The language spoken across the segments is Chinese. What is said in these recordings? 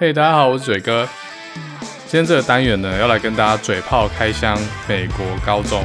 嘿，大家好，我是嘴哥。今天这个单元呢，要来跟大家嘴炮开箱美国高中。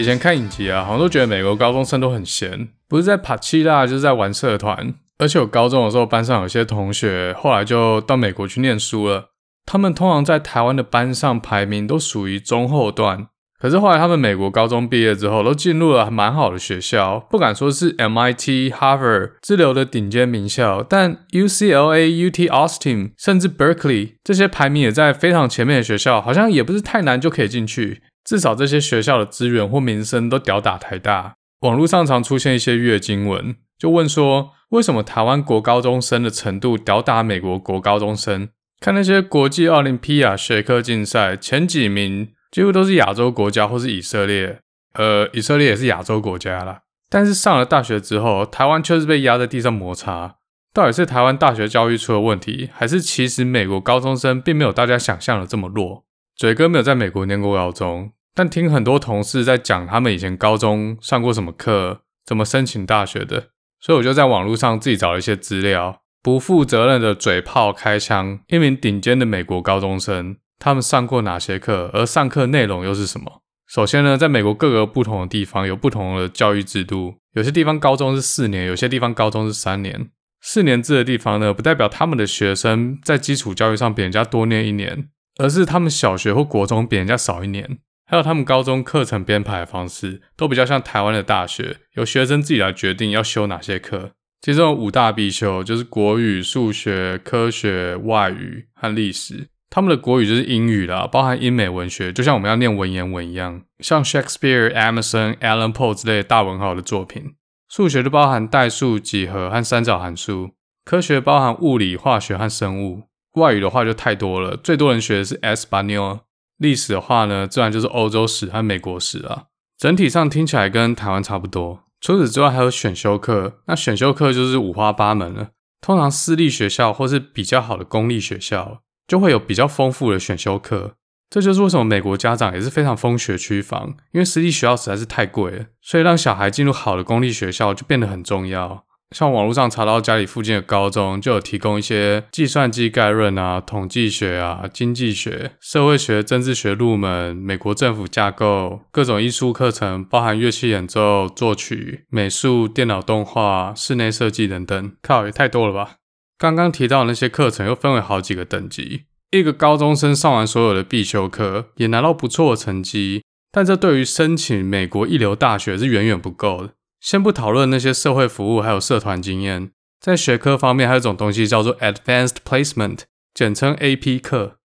以前看影集啊，好像都觉得美国高中生都很闲，不是在爬七大，就是在玩社团。而且我高中的时候，班上有些同学后来就到美国去念书了。他们通常在台湾的班上排名都属于中后段，可是后来他们美国高中毕业之后，都进入了蛮好的学校，不敢说是 MIT、Harvard 之流的顶尖名校，但 UCLA、UT Austin 甚至 Berkeley 这些排名也在非常前面的学校，好像也不是太难就可以进去。至少这些学校的资源或名声都屌打台大。网络上常出现一些月经文，就问说为什么台湾国高中生的程度屌打美国国高中生？看那些国际奥林匹亚学科竞赛前几名，几乎都是亚洲国家或是以色列。呃，以色列也是亚洲国家啦。但是上了大学之后，台湾却是被压在地上摩擦。到底是台湾大学教育出了问题，还是其实美国高中生并没有大家想象的这么弱？嘴哥没有在美国念过高中，但听很多同事在讲他们以前高中上过什么课，怎么申请大学的，所以我就在网络上自己找了一些资料，不负责任的嘴炮开箱一名顶尖的美国高中生，他们上过哪些课，而上课内容又是什么？首先呢，在美国各个不同的地方有不同的教育制度，有些地方高中是四年，有些地方高中是三年。四年制的地方呢，不代表他们的学生在基础教育上比人家多念一年。而是他们小学或国中比人家少一年，还有他们高中课程编排的方式都比较像台湾的大学，由学生自己来决定要修哪些课。其中有五大必修，就是国语、数学、科学、外语和历史。他们的国语就是英语啦，包含英美文学，就像我们要念文言文一样，像 Shakespeare、Emerson、Allan Poe 之类的大文豪的作品。数学就包含代数、几何和三角函数。科学包含物理、化学和生物。外语的话就太多了，最多人学的是 Español。历史的话呢，自然就是欧洲史和美国史啊。整体上听起来跟台湾差不多。除此之外，还有选修课。那选修课就是五花八门了。通常私立学校或是比较好的公立学校，就会有比较丰富的选修课。这就是为什么美国家长也是非常蜂学区房，因为私立学校实在是太贵了，所以让小孩进入好的公立学校就变得很重要。像网络上查到家里附近的高中，就有提供一些计算机概论啊、统计学啊、经济学、社会学、政治学入门、美国政府架构、各种艺术课程，包含乐器演奏、作曲、美术、电脑动画、室内设计等等。靠，也太多了吧！刚刚提到的那些课程又分为好几个等级，一个高中生上完所有的必修课，也拿到不错的成绩，但这对于申请美国一流大学是远远不够的。先不讨论那些社会服务还有社团经验，在学科方面还有一种东西叫做 Advanced Placement，简称 AP 课，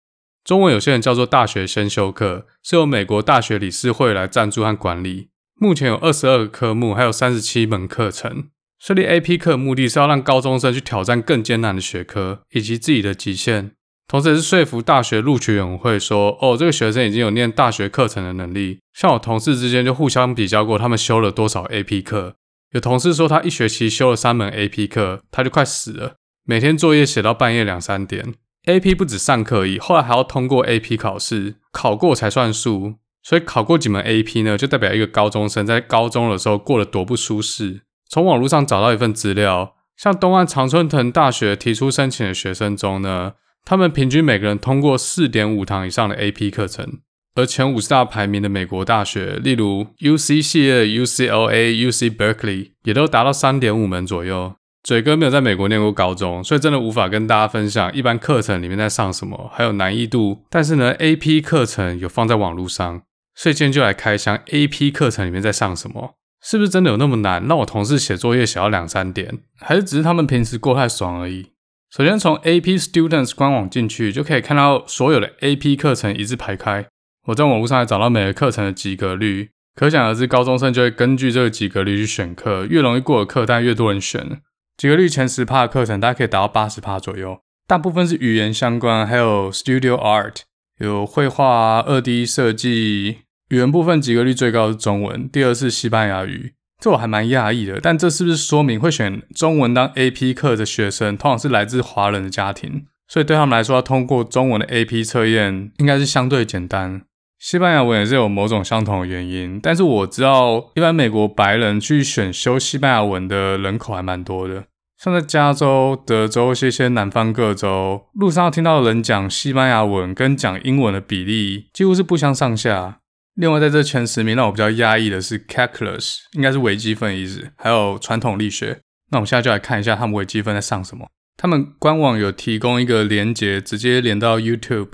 中文有些人叫做大学先修课，是由美国大学理事会来赞助和管理。目前有二十二个科目，还有三十七门课程。设立 AP 课目的是要让高中生去挑战更艰难的学科以及自己的极限。同时也是说服大学录取委员会说，哦，这个学生已经有念大学课程的能力。像我同事之间就互相比较过，他们修了多少 AP 课。有同事说他一学期修了三门 AP 课，他就快死了，每天作业写到半夜两三点。AP 不止上课而已，后来还要通过 AP 考试，考过才算数。所以考过几门 AP 呢，就代表一个高中生在高中的时候过得多不舒适。从网络上找到一份资料，像东岸常春藤大学提出申请的学生中呢。他们平均每个人通过四点五堂以上的 AP 课程，而前五十大排名的美国大学，例如 UC 系列、UCLA、UC Berkeley，也都达到三点五门左右。嘴哥没有在美国念过高中，所以真的无法跟大家分享一般课程里面在上什么，还有难易度。但是呢，AP 课程有放在网络上，所以今天就来开箱 AP 课程里面在上什么，是不是真的有那么难？让我同事写作业写到两三点，还是只是他们平时过太爽而已？首先从 AP Students 官网进去，就可以看到所有的 AP 课程一字排开。我在网络上还找到每个课程的及格率，可想而知，高中生就会根据这个及格率去选课，越容易过的课，但越多人选。及格率前十趴的课程，大概可以达到八十趴左右。大部分是语言相关，还有 Studio Art，有绘画、二 D 设计。语言部分及格率最高是中文，第二是西班牙语，这我还蛮讶异的。但这是不是说明会选中文当 AP 课的学生，通常是来自华人的家庭，所以对他们来说，要通过中文的 AP 测验应该是相对简单。西班牙文也是有某种相同的原因，但是我知道，一般美国白人去选修西班牙文的人口还蛮多的。像在加州、德州这些南方各州，路上要听到的人讲西班牙文跟讲英文的比例几乎是不相上下。另外，在这前十名让我比较压抑的是 Calculus，应该是微积分的意思，还有传统力学。那我们现在就来看一下他们微积分在上什么。他们官网有提供一个连接，直接连到 YouTube。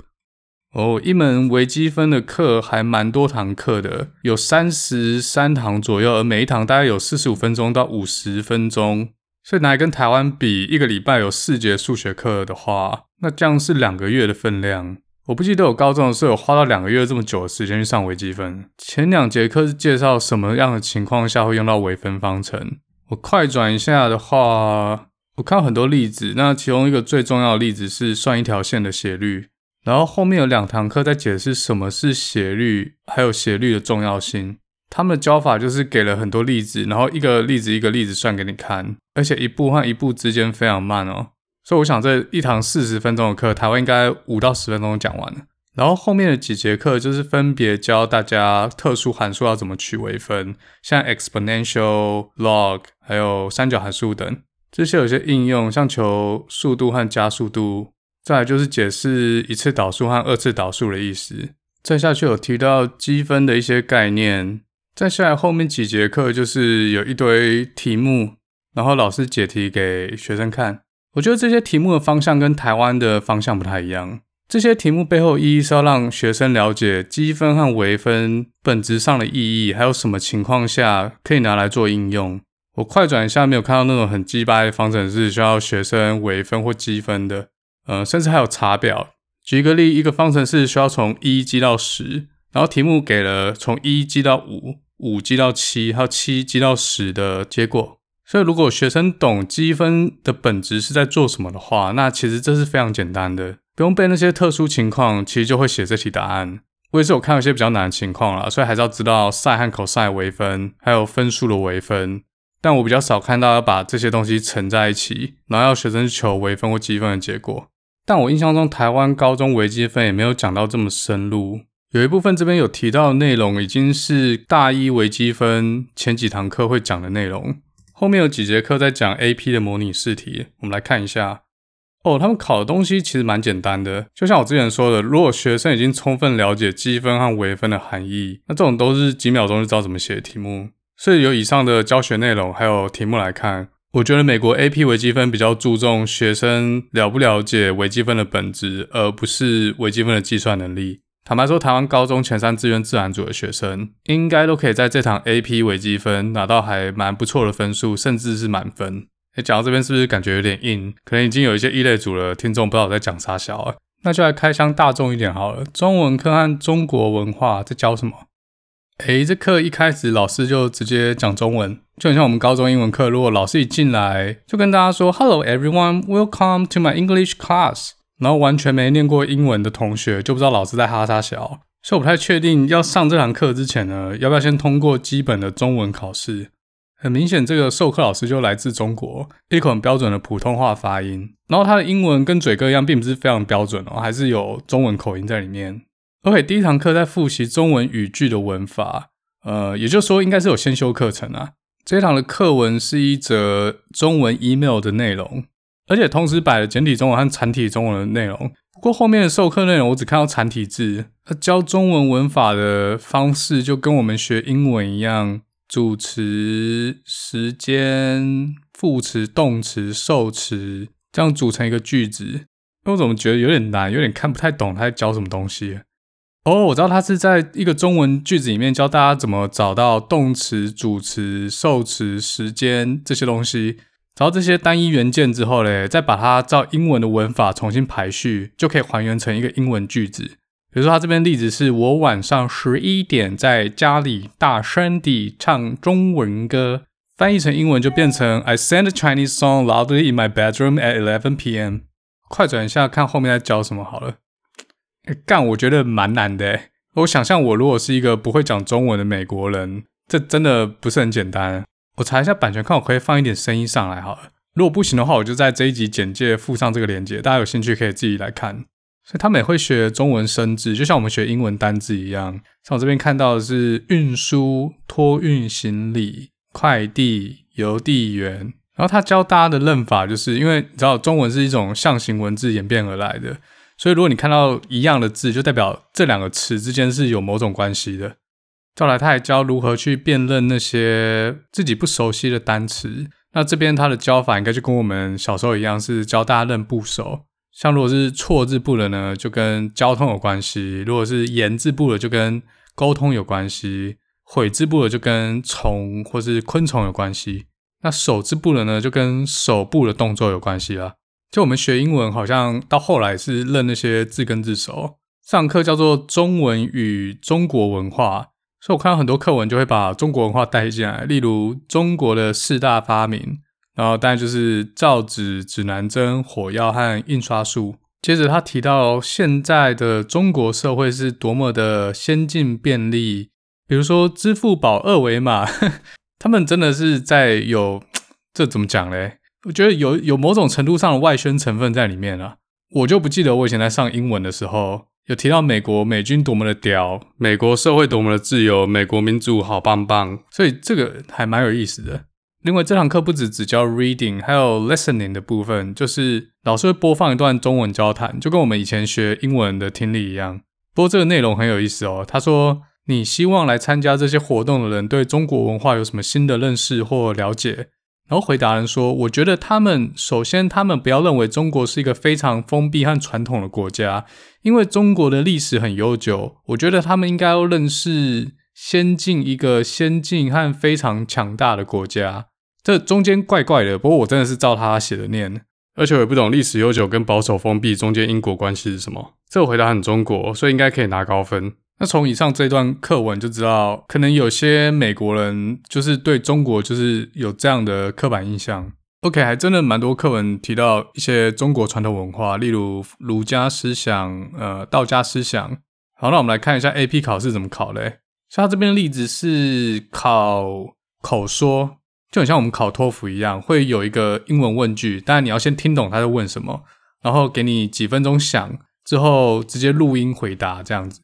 哦，一门微积分的课还蛮多堂课的，有三十三堂左右，而每一堂大概有四十五分钟到五十分钟，所以拿来跟台湾比，一个礼拜有四节数学课的话，那这样是两个月的分量。我不记得我高中的时候有花到两个月这么久的时间去上微积分。前两节课是介绍什么样的情况下会用到微分方程。我快转一下的话，我看到很多例子，那其中一个最重要的例子是算一条线的斜率。然后后面有两堂课在解释什么是斜率，还有斜率的重要性。他们的教法就是给了很多例子，然后一个例子一个例子算给你看，而且一步和一步之间非常慢哦。所以我想这一堂四十分钟的课，台湾应该五到十分钟讲完了。然后后面的几节课就是分别教大家特殊函数要怎么取微分，像 exponential、log，还有三角函数等。这些有些应用，像求速度和加速度。再来就是解释一次导数和二次导数的意思。再下去有提到积分的一些概念。再下来后面几节课就是有一堆题目，然后老师解题给学生看。我觉得这些题目的方向跟台湾的方向不太一样。这些题目背后意义是要让学生了解积分和微分本质上的意义，还有什么情况下可以拿来做应用。我快转一下，没有看到那种很鸡掰的方程式需要学生微分或积分的。呃，甚至还有查表。举一个例，一个方程式需要从一积到十，然后题目给了从一积到五、五积到七，还有七积到十的结果。所以，如果学生懂积分的本质是在做什么的话，那其实这是非常简单的，不用背那些特殊情况，其实就会写这题答案。我也是有看到一些比较难的情况啦，所以还是要知道 sin 和 cos 微分，还有分数的微分。但我比较少看到要把这些东西乘在一起，然后要学生求微分或积分的结果。但我印象中，台湾高中微积分也没有讲到这么深入。有一部分这边有提到的内容，已经是大一微积分前几堂课会讲的内容。后面有几节课在讲 AP 的模拟试题，我们来看一下。哦，他们考的东西其实蛮简单的，就像我之前说的，如果学生已经充分了解积分和微分的含义，那这种都是几秒钟就知道怎么写的题目。所以有以上的教学内容还有题目来看。我觉得美国 AP 微积分比较注重学生了不了解微积分的本质，而不是微积分的计算能力。坦白说，台湾高中前三志愿自然组的学生，应该都可以在这堂 AP 微积分拿到还蛮不错的分数，甚至是满分。诶，讲到这边是不是感觉有点硬？可能已经有一些异类组的听众不知道我在讲啥小啊？那就来开箱大众一点好了。中文课和中国文化在教什么？诶，这课一开始老师就直接讲中文，就很像我们高中英文课。如果老师一进来就跟大家说 “Hello everyone, welcome to my English class”，然后完全没念过英文的同学就不知道老师在哈啥小。所以我不太确定要上这堂课之前呢，要不要先通过基本的中文考试。很明显，这个授课老师就来自中国，一口很标准的普通话发音，然后他的英文跟嘴哥一样，并不是非常标准哦，还是有中文口音在里面。OK，第一堂课在复习中文语句的文法，呃，也就是说应该是有先修课程啊。这一堂的课文是一则中文 email 的内容，而且同时摆了简体中文和繁体中文的内容。不过后面的授课内容我只看到繁体字，那教中文文法的方式就跟我们学英文一样，主词、时间、副词、动词、受词，这样组成一个句子。那我怎么觉得有点难，有点看不太懂他在教什么东西？哦我知道他是在一个中文句子里面教大家怎么找到动词、主词、受词、时间这些东西。找到这些单一元件之后嘞，再把它照英文的文法重新排序，就可以还原成一个英文句子。比如说，他这边例子是我晚上十一点在家里大声地唱中文歌，翻译成英文就变成 I sang a Chinese song loudly in my bedroom at 11 p.m. 快转一下，看后面在教什么好了。干，我觉得蛮难的。我想象我如果是一个不会讲中文的美国人，这真的不是很简单。我查一下版权，看我可以放一点声音上来好了。如果不行的话，我就在这一集简介附上这个链接，大家有兴趣可以自己来看。所以他们也会学中文生字，就像我们学英文单字一样。像我这边看到的是运输、托运行李、快递、邮递员。然后他教大家的认法，就是因为你知道中文是一种象形文字演变而来的，所以如果你看到一样的字，就代表这两个词之间是有某种关系的。后来他还教如何去辨认那些自己不熟悉的单词。那这边他的教法应该就跟我们小时候一样，是教大家认部首。像如果是错字部的呢，就跟交通有关系；如果是言字部的，就跟沟通有关系；悔字部的就跟虫或是昆虫有关系。那手字部的呢，就跟手部的动作有关系啦。就我们学英文，好像到后来是认那些字根字首。上课叫做中文与中国文化。所以我看到很多课文就会把中国文化带进来，例如中国的四大发明，然后当然就是造纸、指南针、火药和印刷术。接着他提到现在的中国社会是多么的先进便利，比如说支付宝二维码，他们真的是在有这怎么讲嘞？我觉得有有某种程度上的外宣成分在里面了。我就不记得我以前在上英文的时候。有提到美国美军多么的屌，美国社会多么的自由，美国民主好棒棒，所以这个还蛮有意思的。另外，这堂课不止只教 reading，还有 listening 的部分，就是老师会播放一段中文交谈，就跟我们以前学英文的听力一样。不过这个内容很有意思哦。他说：“你希望来参加这些活动的人对中国文化有什么新的认识或了解？”然后回答人说：“我觉得他们首先，他们不要认为中国是一个非常封闭和传统的国家，因为中国的历史很悠久。我觉得他们应该要认识先进一个先进和非常强大的国家。这中间怪怪的，不过我真的是照他写的念，而且我也不懂历史悠久跟保守封闭中间因果关系是什么。这个回答很中国，所以应该可以拿高分。”那从以上这段课文就知道，可能有些美国人就是对中国就是有这样的刻板印象。OK，还真的蛮多课文提到一些中国传统文化，例如儒家思想、呃道家思想。好，那我们来看一下 AP 考试怎么考嘞？像他这边的例子是考口说，就很像我们考托福一样，会有一个英文问句，当然你要先听懂他在问什么，然后给你几分钟想，之后直接录音回答这样子。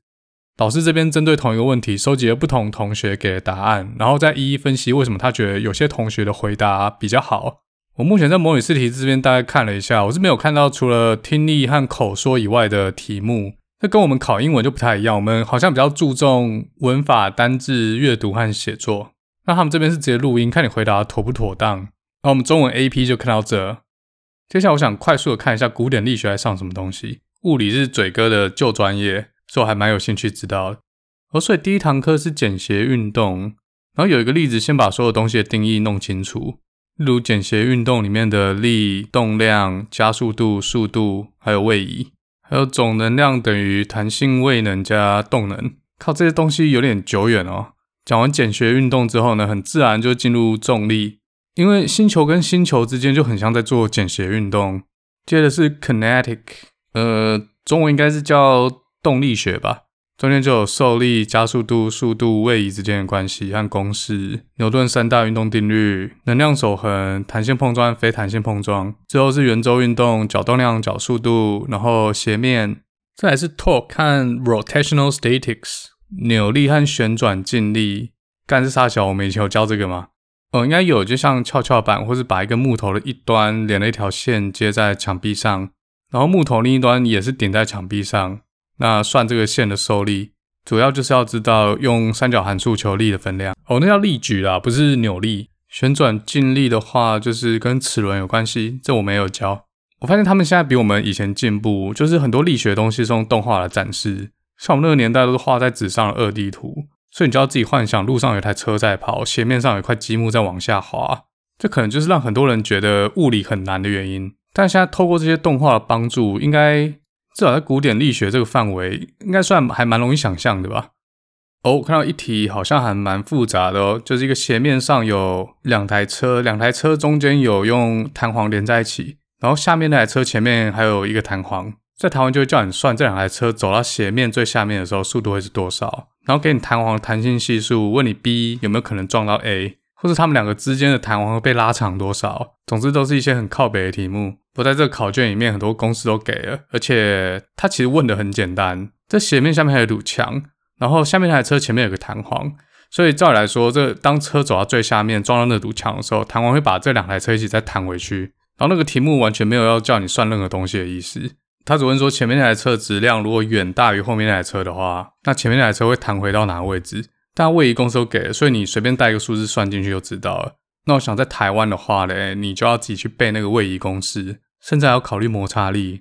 导师这边针对同一个问题，收集了不同同学给的答案，然后再一一分析为什么他觉得有些同学的回答比较好。我目前在模拟试题这边大概看了一下，我是没有看到除了听力和口说以外的题目。这跟我们考英文就不太一样，我们好像比较注重文法、单字、阅读和写作。那他们这边是直接录音，看你回答妥不妥当。然后我们中文 AP 就看到这。接下来我想快速的看一下古典力学在上什么东西。物理是嘴哥的旧专业。所以我还蛮有兴趣知道的。哦，所以第一堂课是简谐运动，然后有一个例子，先把所有东西的定义弄清楚。例如简谐运动里面的力、动量、加速度、速度，还有位移，还有总能量等于弹性位能加动能。靠，这些东西有点久远哦。讲完简谐运动之后呢，很自然就进入重力，因为星球跟星球之间就很像在做简谐运动。接着是 kinetic，呃，中文应该是叫。动力学吧，中间就有受力、加速度、速度、位移之间的关系和公式，牛顿三大运动定律、能量守恒、弹性碰撞非弹性碰撞。之后是圆周运动、角动量、角速度，然后斜面。再来是 torque 和 rotational statics，扭力和旋转静力。干是啥小？我们以前有教这个吗？哦，应该有，就像跷跷板，或是把一个木头的一端连了一条线接在墙壁上，然后木头另一端也是顶在墙壁上。那算这个线的受力，主要就是要知道用三角函数求力的分量。哦，那叫力矩啦，不是扭力。旋转静力的话，就是跟齿轮有关系，这我没有教。我发现他们现在比我们以前进步，就是很多力学的东西是用动画来展示。像我们那个年代都是画在纸上的二 D 图，所以你就要自己幻想路上有台车在跑，斜面上有块积木在往下滑。这可能就是让很多人觉得物理很难的原因。但现在透过这些动画的帮助，应该。至少在古典力学这个范围，应该算还蛮容易想象的吧？哦，我看到一题好像还蛮复杂的哦，就是一个斜面上有两台车，两台车中间有用弹簧连在一起，然后下面那台车前面还有一个弹簧，这弹簧就会叫你算这两台车走到斜面最下面的时候速度会是多少，然后给你弹簧弹性系数，问你 B 有没有可能撞到 A，或者他们两个之间的弹簧会被拉长多少。总之都是一些很靠北的题目。不在这个考卷里面，很多公式都给了，而且它其实问的很简单。这斜面下面还有堵墙，然后下面那台车前面有个弹簧，所以照理来说，这当车走到最下面撞到那堵墙的时候，弹簧会把这两台车一起再弹回去。然后那个题目完全没有要叫你算任何东西的意思，他只问说前面那台车质量如果远大于后面那台车的话，那前面那台车会弹回到哪个位置？但位移公式都给了，所以你随便带一个数字算进去就知道了。那我想在台湾的话嘞，你就要自己去背那个位移公式，甚至还要考虑摩擦力。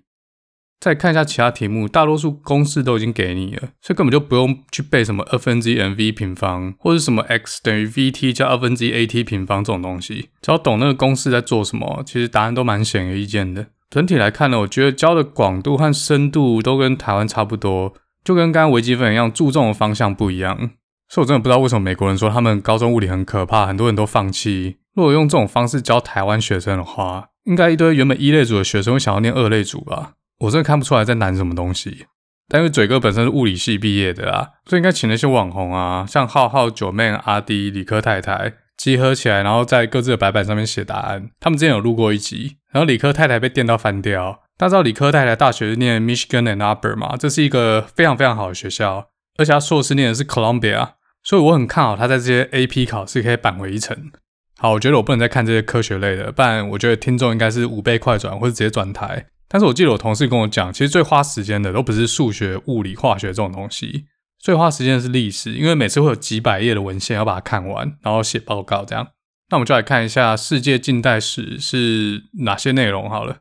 再看一下其他题目，大多数公式都已经给你了，所以根本就不用去背什么二分之一 mv 平方，或者什么 x 等于 vt 加二分之一 at 平方这种东西，只要懂那个公式在做什么，其实答案都蛮显而易见的。整体来看呢，我觉得教的广度和深度都跟台湾差不多，就跟刚刚微积分一样，注重的方向不一样。所以我真的不知道为什么美国人说他们高中物理很可怕，很多人都放弃。如果用这种方式教台湾学生的话，应该一堆原本一类组的学生会想要念二类组吧？我真的看不出来在难什么东西。但因为嘴哥本身是物理系毕业的啊，所以应该请那些网红啊，像浩浩、九妹、阿迪、理科太太集合起来，然后在各自的白板上面写答案。他们之前有录过一集，然后理科太太被电到翻掉。大家知道理科太太大学是念 Michigan and Upper 嘛？这是一个非常非常好的学校，而且他硕士念的是 Columbia。所以我很看好他在这些 AP 考试可以扳回一城。好，我觉得我不能再看这些科学类的，不然我觉得听众应该是五倍快转或者直接转台。但是我记得我同事跟我讲，其实最花时间的都不是数学、物理、化学这种东西，最花时间的是历史，因为每次会有几百页的文献要把它看完，然后写报告这样。那我们就来看一下世界近代史是哪些内容好了。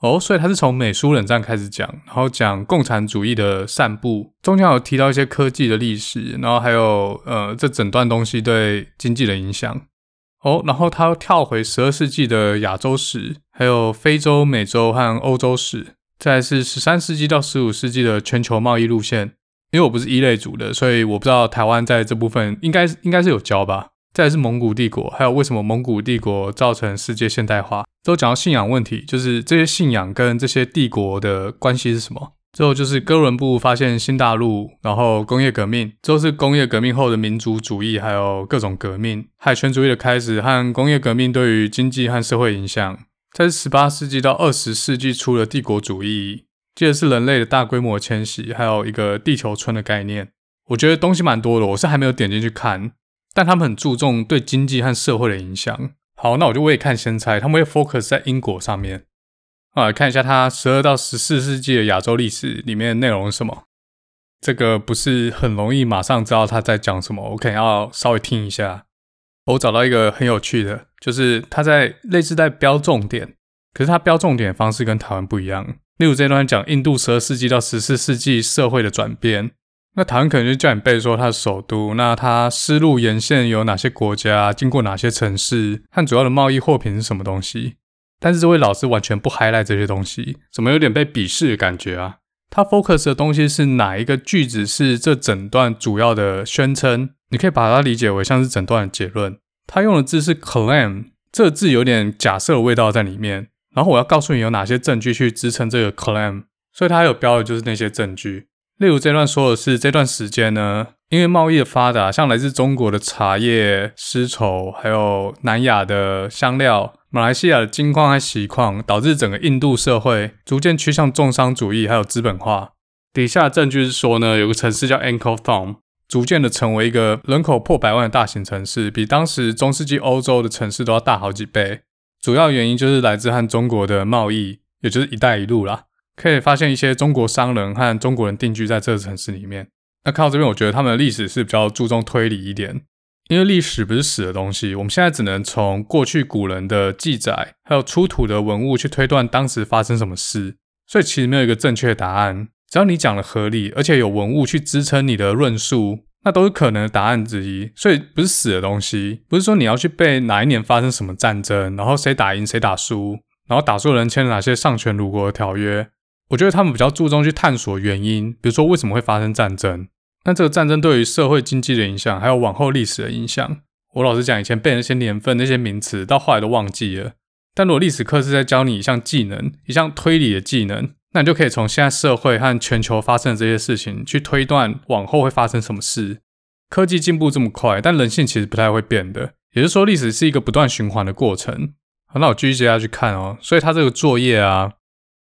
哦，所以他是从美苏冷战开始讲，然后讲共产主义的散布，中间有提到一些科技的历史，然后还有呃这整段东西对经济的影响。哦，然后他又跳回十二世纪的亚洲史，还有非洲、美洲和欧洲史，再来是十三世纪到十五世纪的全球贸易路线。因为我不是一类组的，所以我不知道台湾在这部分应该应该是有教吧。再来是蒙古帝国，还有为什么蒙古帝国造成世界现代化，都讲到信仰问题，就是这些信仰跟这些帝国的关系是什么。最后就是哥伦布发现新大陆，然后工业革命，之后是工业革命后的民族主义，还有各种革命，海权主义的开始和工业革命对于经济和社会影响。在十八世纪到二十世纪初的帝国主义，接着是人类的大规模迁徙，还有一个地球村的概念。我觉得东西蛮多的，我是还没有点进去看。但他们很注重对经济和社会的影响。好，那我就未看先猜，他们会 focus 在英国上面。啊，看一下他十二到十四世纪的亚洲历史里面的内容是什么。这个不是很容易马上知道他在讲什么，我可能要稍微听一下。我找到一个很有趣的，就是他在类似在标重点，可是他标重点的方式跟台湾不一样。例如这段讲印度十二世纪到十四世纪社会的转变。那台湾可能就叫你背说它的首都，那它丝路沿线有哪些国家，经过哪些城市，和主要的贸易货品是什么东西？但是这位老师完全不 highlight 这些东西，怎么有点被鄙视的感觉啊？他 focus 的东西是哪一个句子是这整段主要的宣称？你可以把它理解为像是整段的结论。他用的字是 claim，这个字有点假设的味道在里面。然后我要告诉你有哪些证据去支撑这个 claim，所以他有标的就是那些证据。例如这段说的是这段时间呢，因为贸易的发达，像来自中国的茶叶、丝绸，还有南亚的香料、马来西亚的金矿和锡矿，导致整个印度社会逐渐趋向重商主义还有资本化。底下的证据是说呢，有个城市叫 Angkor Thom，逐渐的成为一个人口破百万的大型城市，比当时中世纪欧洲的城市都要大好几倍。主要原因就是来自和中国的贸易，也就是“一带一路”啦。可以发现一些中国商人和中国人定居在这个城市里面。那看到这边，我觉得他们的历史是比较注重推理一点，因为历史不是死的东西。我们现在只能从过去古人的记载，还有出土的文物去推断当时发生什么事。所以其实没有一个正确答案。只要你讲的合理，而且有文物去支撑你的论述，那都是可能的答案之一。所以不是死的东西，不是说你要去背哪一年发生什么战争，然后谁打赢谁打输，然后打输人签了哪些丧权辱国的条约。我觉得他们比较注重去探索原因，比如说为什么会发生战争，那这个战争对于社会经济的影响，还有往后历史的影响。我老实讲，以前背那些年份、那些名词，到后来都忘记了。但如果历史课是在教你一项技能，一项推理的技能，那你就可以从现在社会和全球发生的这些事情，去推断往后会发生什么事。科技进步这么快，但人性其实不太会变的。也就是说，历史是一个不断循环的过程。很好，继续接下去看哦。所以他这个作业啊，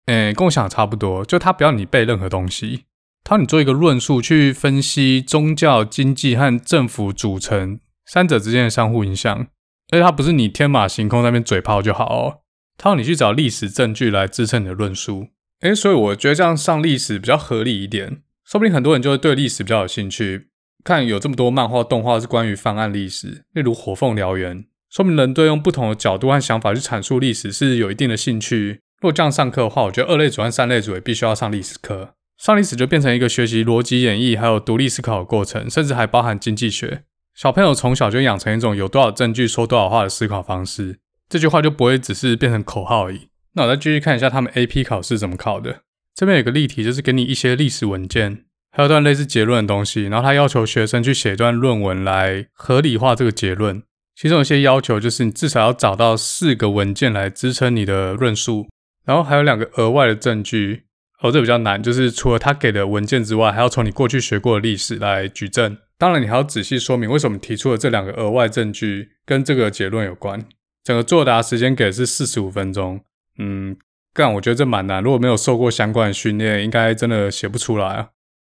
诶，跟我想差不多，就他不要你背任何东西，他要你做一个论述去分析宗教、经济和政府组成三者之间的相互影响。而且他不是你天马行空在那边嘴炮就好哦，他要你去找历史证据来支撑你的论述。诶，所以我觉得这样上历史比较合理一点。说不定很多人就会对历史比较有兴趣，看有这么多漫画、动画是关于翻案历史，例如《火凤燎原》，说明人对用不同的角度和想法去阐述历史是有一定的兴趣。如果这样上课的话，我觉得二类组和三类组也必须要上历史课。上历史就变成一个学习逻辑演绎还有独立思考的过程，甚至还包含经济学。小朋友从小就养成一种有多少证据说多少话的思考方式，这句话就不会只是变成口号而已。那我再继续看一下他们 AP 考试怎么考的。这边有个例题，就是给你一些历史文件，还有段类似结论的东西，然后他要求学生去写一段论文来合理化这个结论。其中有些要求就是你至少要找到四个文件来支撑你的论述，然后还有两个额外的证据。哦，这比较难，就是除了他给的文件之外，还要从你过去学过的历史来举证。当然，你还要仔细说明为什么提出了这两个额外证据跟这个结论有关。整个作答时间给的是四十五分钟。嗯。干，我觉得这蛮难。如果没有受过相关的训练，应该真的写不出来啊。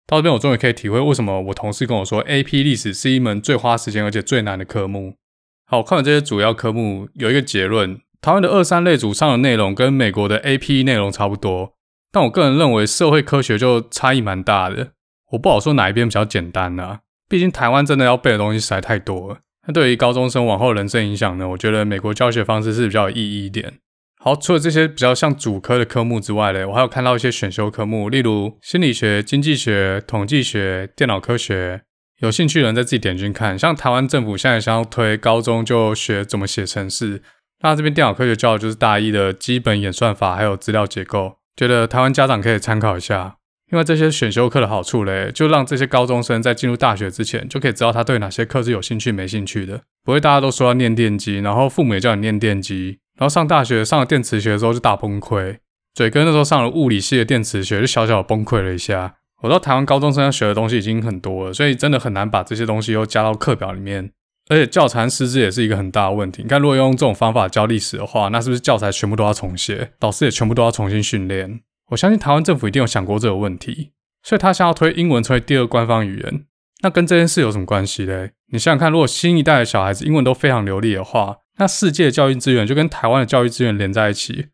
到这边，我终于可以体会为什么我同事跟我说，AP 历史是一门最花时间而且最难的科目。好，看完这些主要科目，有一个结论：台湾的二三类组上的内容跟美国的 AP 内容差不多，但我个人认为社会科学就差异蛮大的。我不好说哪一边比较简单啊，毕竟台湾真的要背的东西实在太多了。那对于高中生往后人生影响呢？我觉得美国教学方式是比较有意义一点。好，除了这些比较像主科的科目之外嘞，我还有看到一些选修科目，例如心理学、经济学、统计学、电脑科学。有兴趣的人再自己点进去看。像台湾政府现在想要推高中就学怎么写程式，那这边电脑科学教的就是大一的基本演算法还有资料结构，觉得台湾家长可以参考一下。因为这些选修课的好处嘞，就让这些高中生在进入大学之前就可以知道他对哪些课是有兴趣没兴趣的，不会大家都说要念电机，然后父母也叫你念电机。然后上大学上了电磁学的时候就大崩溃，嘴哥那时候上了物理系的电磁学就小小的崩溃了一下。我知道台湾高中生要学的东西已经很多了，所以真的很难把这些东西又加到课表里面。而且教材师资也是一个很大的问题。你看，如果用这种方法教历史的话，那是不是教材全部都要重写，导师也全部都要重新训练？我相信台湾政府一定有想过这个问题，所以他想要推英文成为第二官方语言。那跟这件事有什么关系嘞？你想想看，如果新一代的小孩子英文都非常流利的话，那世界的教育资源就跟台湾的教育资源连在一起，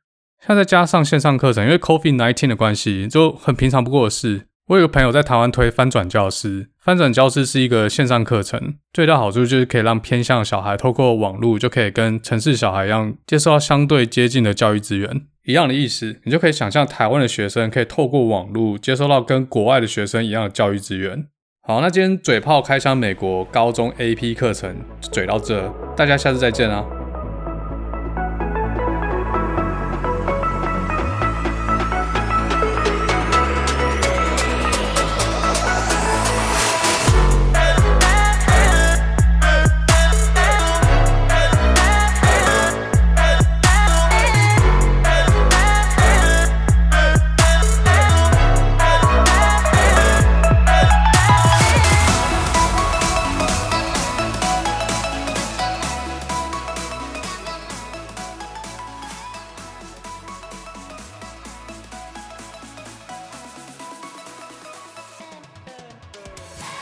现在加上线上课程，因为 COVID-19 的关系，就很平常不过的事。我有个朋友在台湾推翻转教师，翻转教师是一个线上课程，最大好处就是可以让偏向小孩透过网络就可以跟城市小孩一样，接受到相对接近的教育资源。一样的意思，你就可以想象台湾的学生可以透过网络接收到跟国外的学生一样的教育资源。好，那今天嘴炮开箱美国高中 AP 课程就嘴到这，大家下次再见啊。